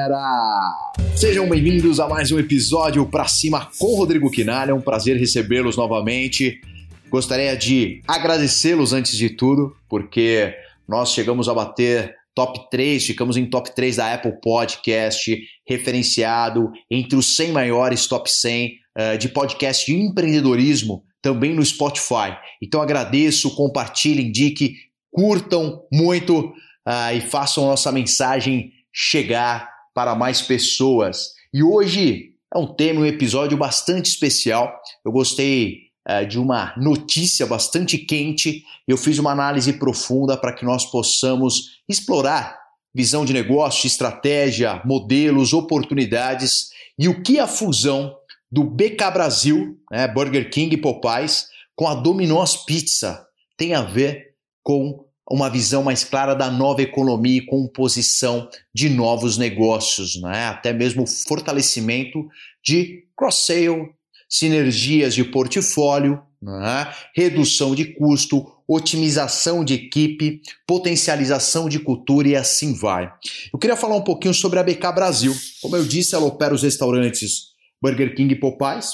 galera! Sejam bem-vindos a mais um episódio Pra Cima com Rodrigo Quinalha. É um prazer recebê-los novamente. Gostaria de agradecê-los antes de tudo, porque nós chegamos a bater top 3, ficamos em top 3 da Apple Podcast, referenciado entre os 100 maiores top 100 uh, eh, de podcast de empreendedorismo, também no Spotify. Então agradeço, compartilhem, indique, curtam muito uh, e façam nossa mensagem chegar para mais pessoas. E hoje é um tema, um episódio bastante especial. Eu gostei uh, de uma notícia bastante quente. Eu fiz uma análise profunda para que nós possamos explorar visão de negócio, estratégia, modelos, oportunidades e o que a fusão do BK Brasil, né, Burger King e Popeyes, com a Domino's Pizza tem a ver com uma visão mais clara da nova economia e composição de novos negócios, né? até mesmo fortalecimento de cross-sale, sinergias de portfólio, né? redução de custo, otimização de equipe, potencialização de cultura e assim vai. Eu queria falar um pouquinho sobre a BK Brasil. Como eu disse, ela opera os restaurantes Burger King e Popeyes.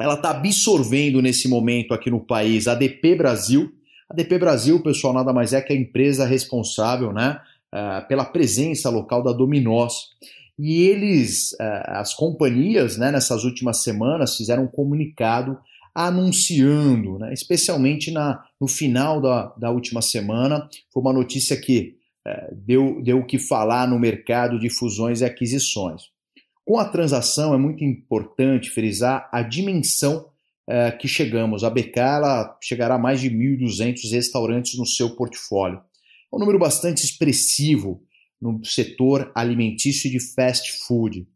Ela está absorvendo nesse momento aqui no país a DP Brasil, a DP Brasil, pessoal, nada mais é que a empresa responsável né, uh, pela presença local da Dominós. E eles, uh, as companhias, né, nessas últimas semanas, fizeram um comunicado anunciando, né, especialmente na, no final da, da última semana, foi uma notícia que uh, deu, deu o que falar no mercado de fusões e aquisições. Com a transação, é muito importante frisar a dimensão é, que chegamos. A BK ela chegará a mais de 1.200 restaurantes no seu portfólio. É um número bastante expressivo no setor alimentício de fast food.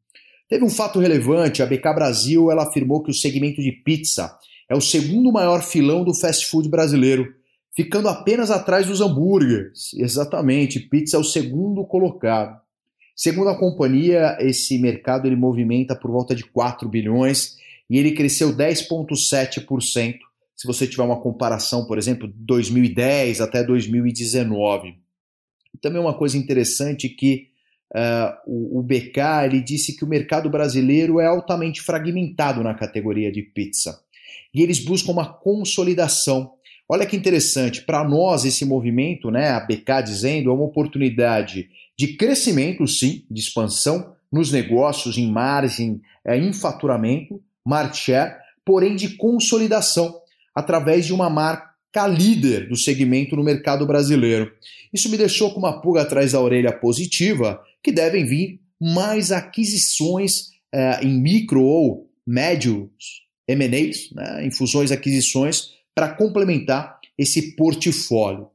Teve um fato relevante, a BK Brasil ela afirmou que o segmento de pizza é o segundo maior filão do fast food brasileiro, ficando apenas atrás dos hambúrgueres. Exatamente, pizza é o segundo colocado. Segundo a companhia, esse mercado ele movimenta por volta de 4 bilhões e ele cresceu 10,7% se você tiver uma comparação, por exemplo, de 2010 até 2019. Também uma coisa interessante que uh, o, o BK ele disse que o mercado brasileiro é altamente fragmentado na categoria de pizza e eles buscam uma consolidação. Olha que interessante, para nós esse movimento, né, a BK dizendo, é uma oportunidade de crescimento, sim, de expansão nos negócios, em margem, é, em faturamento, market share, porém de consolidação através de uma marca líder do segmento no mercado brasileiro. Isso me deixou com uma pulga atrás da orelha positiva que devem vir mais aquisições eh, em micro ou médios M&As, né, em fusões e aquisições, para complementar esse portfólio.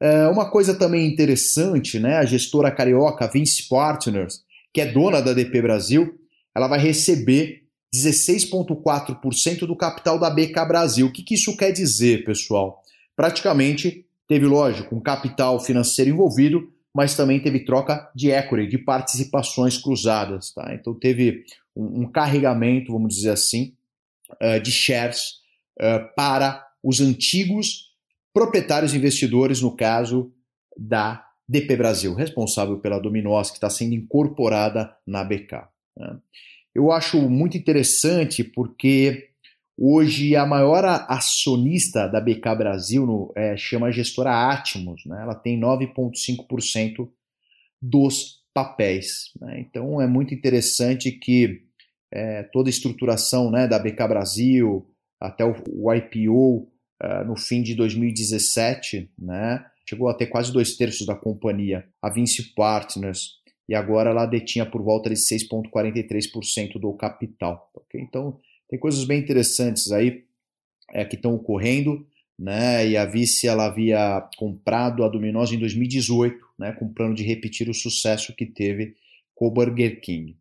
É, uma coisa também interessante, né, a gestora carioca Vince Partners, que é dona da DP Brasil, ela vai receber 16,4% do capital da BK Brasil. O que, que isso quer dizer, pessoal? Praticamente teve, lógico, um capital financeiro envolvido, mas também teve troca de equity, de participações cruzadas. Tá? Então teve um, um carregamento, vamos dizer assim, uh, de shares uh, para os antigos proprietários investidores, no caso da DP Brasil, responsável pela Dominós, que está sendo incorporada na BK. Né? Eu acho muito interessante porque hoje a maior acionista da BK Brasil no, é, chama a gestora Atmos, né? ela tem 9,5% dos papéis. Né? Então é muito interessante que é, toda a estruturação né, da BK Brasil até o, o IPO uh, é, no fim de 2017, né, chegou a ter quase dois terços da companhia, a Vinci Partners, e agora ela detinha por volta de 6,43% do capital. Okay? Então, tem coisas bem interessantes aí é, que estão ocorrendo. Né? E a Vice ela havia comprado a Domino's em 2018, né? com o plano de repetir o sucesso que teve com o Burger King.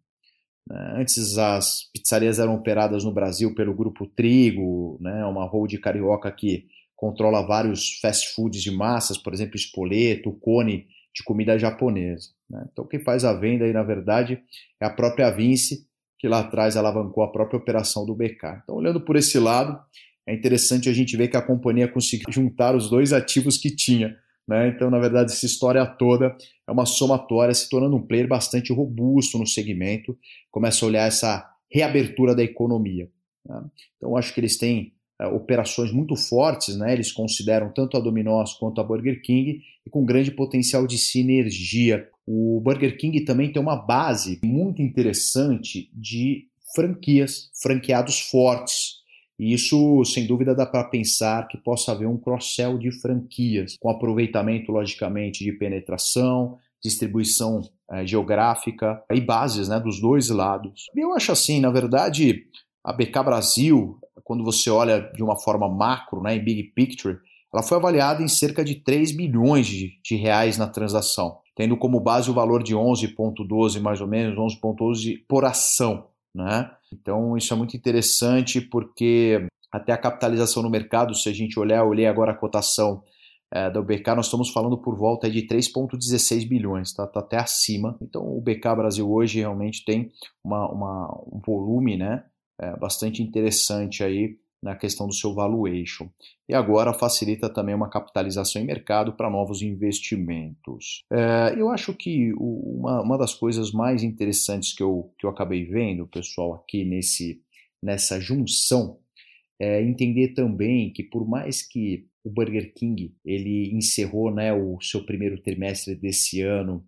Né? Antes as pizzarias eram operadas no Brasil pelo Grupo Trigo, né? uma hold carioca que controla vários fast foods de massas, por exemplo, Espoleto, Cone de comida japonesa. Né? Então, quem faz a venda aí, na verdade, é a própria Vinci, que lá atrás alavancou a própria operação do BK. Então, olhando por esse lado, é interessante a gente ver que a companhia conseguiu juntar os dois ativos que tinha, Né? Então, na verdade, essa história toda é uma somatória, se tornando um player bastante robusto no segmento, começa a olhar essa reabertura da economia. Né? Então, acho que eles têm operações muito fortes, né? eles consideram tanto a Domino's quanto a Burger King, e com grande potencial de sinergia. O Burger King também tem uma base muito interessante de franquias, franqueados fortes. E isso, sem dúvida, dá para pensar que possa haver um cross-sell de franquias, com aproveitamento, logicamente, de penetração, distribuição é, geográfica e bases né, dos dois lados. Eu acho assim, na verdade, a BK Brasil, quando você olha de uma forma macro, né, em big picture, ela foi avaliada em cerca de 3 bilhões de, de reais na transação, tendo como base o valor de 11,12 mais ou menos, 11,12 por ação. Né? Então isso é muito interessante porque até a capitalização no mercado, se a gente olhar, olhei agora a cotação é, da BK, nós estamos falando por volta de 3,16 bilhões, tá? tá? até acima. Então o BK Brasil hoje realmente tem uma, uma um volume né, é, bastante interessante aí na questão do seu valuation. E agora facilita também uma capitalização em mercado para novos investimentos. É, eu acho que uma, uma das coisas mais interessantes que eu, que eu acabei vendo, pessoal, aqui nesse, nessa junção, é entender também que por mais que o Burger King ele encerrou né, o seu primeiro trimestre desse ano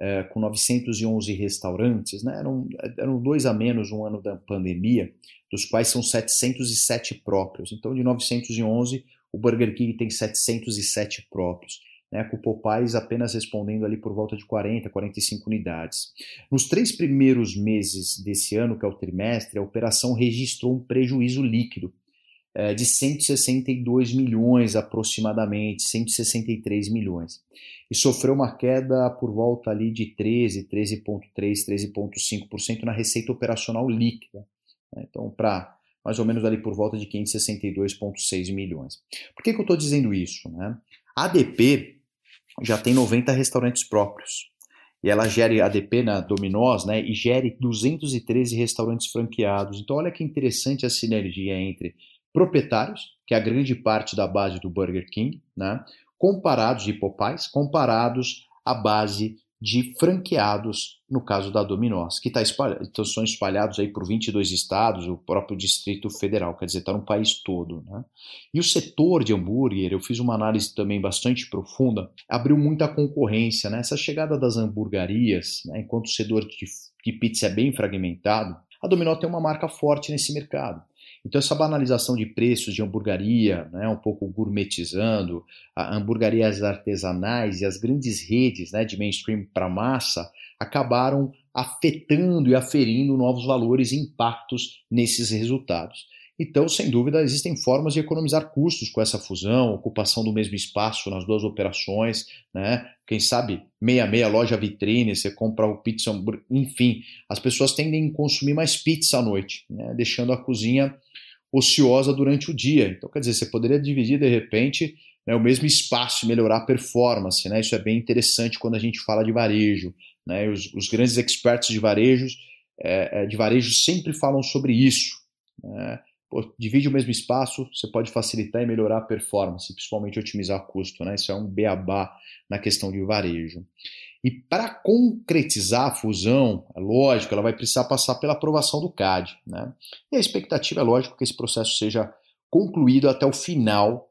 é, com 911 restaurantes, né? eram, eram dois a menos um ano da pandemia, dos quais são 707 próprios. Então, de 911, o Burger King tem 707 próprios. Né, com o Popeyes apenas respondendo ali por volta de 40, 45 unidades. Nos três primeiros meses desse ano, que é o trimestre, a operação registrou um prejuízo líquido é, de 162 milhões aproximadamente, 163 milhões. E sofreu uma queda por volta ali de 13, 13,3, 13,5% na receita operacional líquida. Né? Então, para mais ou menos ali por volta de 562,6 milhões. Por que, que eu estou dizendo isso? Né? A ADP já tem 90 restaurantes próprios. E ela gere ADP na Dominós, né? E gere 213 restaurantes franqueados. Então, olha que interessante a sinergia entre proprietários, que é a grande parte da base do Burger King, né? comparados de Popeyes, comparados à base de franqueados, no caso da Dominós, que tá espalhado, então são espalhados aí por 22 estados, o próprio Distrito Federal, quer dizer, está no país todo. Né? E o setor de hambúrguer, eu fiz uma análise também bastante profunda, abriu muita concorrência. Né? Essa chegada das hamburguerias, né? enquanto o setor de, de pizza é bem fragmentado, a Dominó tem uma marca forte nesse mercado. Então, essa banalização de preços de hamburgueria, né, um pouco gourmetizando, hamburguerias artesanais e as grandes redes né, de mainstream para massa acabaram afetando e aferindo novos valores e impactos nesses resultados. Então, sem dúvida, existem formas de economizar custos com essa fusão, ocupação do mesmo espaço nas duas operações, né? Quem sabe meia meia loja vitrine, você compra o pizza, enfim, as pessoas tendem a consumir mais pizza à noite, né? deixando a cozinha ociosa durante o dia. Então, quer dizer, você poderia dividir de repente né, o mesmo espaço e melhorar a performance. Né? Isso é bem interessante quando a gente fala de varejo. Né? Os, os grandes experts de varejos, é, é de varejo sempre falam sobre isso. Né? Pô, divide o mesmo espaço, você pode facilitar e melhorar a performance, principalmente otimizar custo. Né? Isso é um beabá na questão de varejo. E para concretizar a fusão, é lógico, ela vai precisar passar pela aprovação do CAD. Né? E a expectativa é lógico que esse processo seja concluído até o final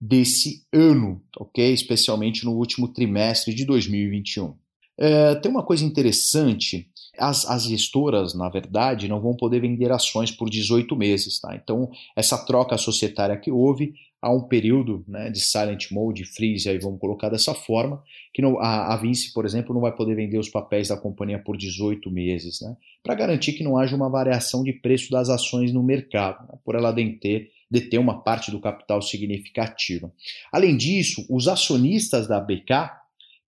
desse ano, ok? Especialmente no último trimestre de 2021. É, tem uma coisa interessante as, as gestoras, na verdade, não vão poder vender ações por 18 meses. Tá? Então, essa troca societária que houve, há um período né, de silent mode, freeze, aí vamos colocar dessa forma, que não, a, a Vinci, por exemplo, não vai poder vender os papéis da companhia por 18 meses, né, para garantir que não haja uma variação de preço das ações no mercado, né, por ela deter, deter uma parte do capital significativa. Além disso, os acionistas da BK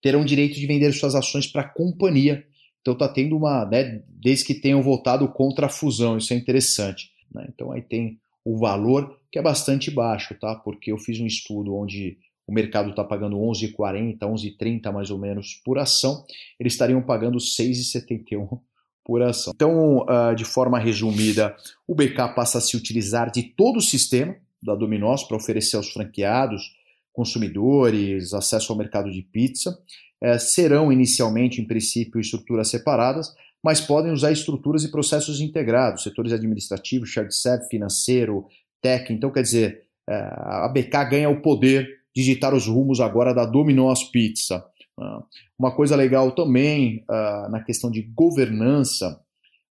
terão direito de vender suas ações para a companhia então está tendo uma, né, desde que tenham votado contra a fusão, isso é interessante. Né? Então aí tem o valor que é bastante baixo, tá? Porque eu fiz um estudo onde o mercado está pagando 11,40, 11,30 mais ou menos por ação, eles estariam pagando 6,71 por ação. Então, uh, de forma resumida, o BK passa a se utilizar de todo o sistema da Dominós para oferecer aos franqueados consumidores, acesso ao mercado de pizza, é, serão inicialmente, em princípio, estruturas separadas, mas podem usar estruturas e processos integrados, setores administrativos, shared service, financeiro, tech. Então, quer dizer, é, a BK ganha o poder de digitar os rumos agora da Domino's Pizza. Ah, uma coisa legal também ah, na questão de governança,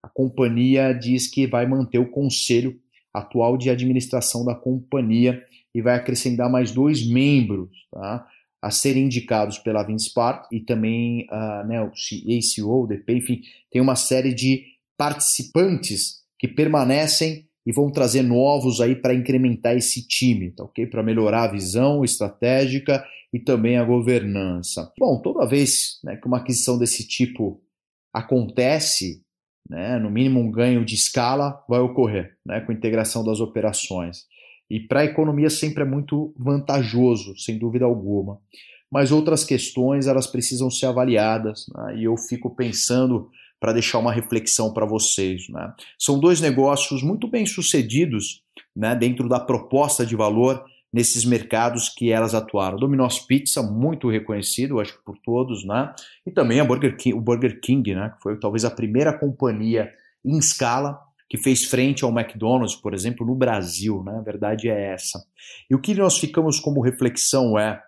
a companhia diz que vai manter o conselho atual de administração da companhia e vai acrescentar mais dois membros tá, a serem indicados pela Vinspart e também uh, né, o ACO, o DP, enfim, tem uma série de participantes que permanecem e vão trazer novos aí para incrementar esse time, tá ok? Para melhorar a visão estratégica e também a governança. Bom, toda vez né, que uma aquisição desse tipo acontece, né, no mínimo um ganho de escala vai ocorrer, né, com a integração das operações. E para a economia sempre é muito vantajoso, sem dúvida alguma. Mas outras questões elas precisam ser avaliadas, né, e eu fico pensando para deixar uma reflexão para vocês. Né. São dois negócios muito bem sucedidos né, dentro da proposta de valor nesses mercados que elas atuaram. Domino's Pizza, muito reconhecido, acho que por todos, né? E também a Burger King, o Burger King, né? Que foi talvez a primeira companhia em escala que fez frente ao McDonald's, por exemplo, no Brasil, né? A verdade é essa. E o que nós ficamos como reflexão é: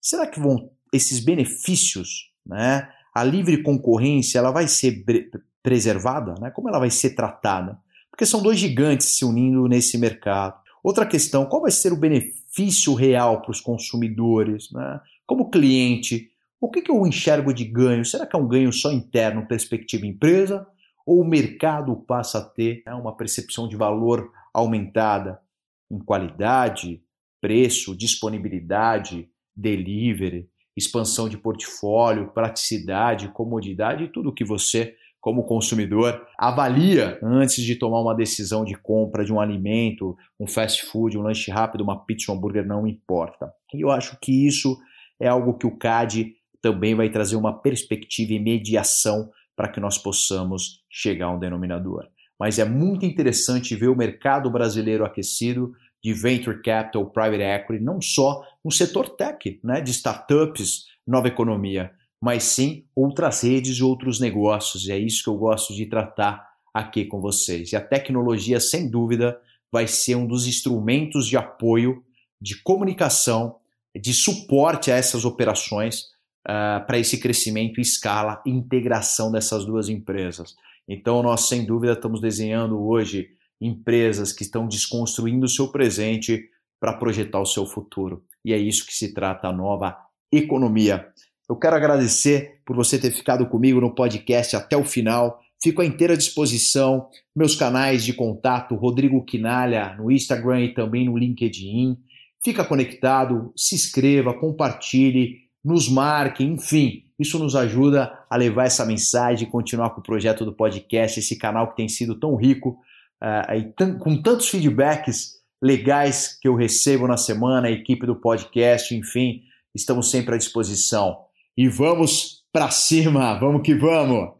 será que vão esses benefícios, né? A livre concorrência, ela vai ser preservada, né? Como ela vai ser tratada? Porque são dois gigantes se unindo nesse mercado. Outra questão, qual vai ser o benefício real para os consumidores? Né? Como cliente, o que, que eu enxergo de ganho? Será que é um ganho só interno, perspectiva empresa? Ou o mercado passa a ter né, uma percepção de valor aumentada em qualidade, preço, disponibilidade, delivery, expansão de portfólio, praticidade, comodidade tudo que você como consumidor, avalia antes de tomar uma decisão de compra de um alimento, um fast food, um lanche rápido, uma pizza, um hambúrguer, não importa. E eu acho que isso é algo que o CAD também vai trazer uma perspectiva e mediação para que nós possamos chegar a um denominador. Mas é muito interessante ver o mercado brasileiro aquecido de venture capital, private equity, não só no setor tech, né, de startups, nova economia, mas sim outras redes e outros negócios. E é isso que eu gosto de tratar aqui com vocês. E a tecnologia, sem dúvida, vai ser um dos instrumentos de apoio, de comunicação, de suporte a essas operações uh, para esse crescimento, escala e integração dessas duas empresas. Então, nós, sem dúvida, estamos desenhando hoje empresas que estão desconstruindo o seu presente para projetar o seu futuro. E é isso que se trata a nova economia. Eu quero agradecer por você ter ficado comigo no podcast até o final. Fico à inteira disposição. Meus canais de contato, Rodrigo Quinalha, no Instagram e também no LinkedIn. Fica conectado, se inscreva, compartilhe, nos marque, enfim. Isso nos ajuda a levar essa mensagem e continuar com o projeto do podcast, esse canal que tem sido tão rico uh, e com tantos feedbacks legais que eu recebo na semana, a equipe do podcast, enfim, estamos sempre à disposição. E vamos para cima, vamos que vamos!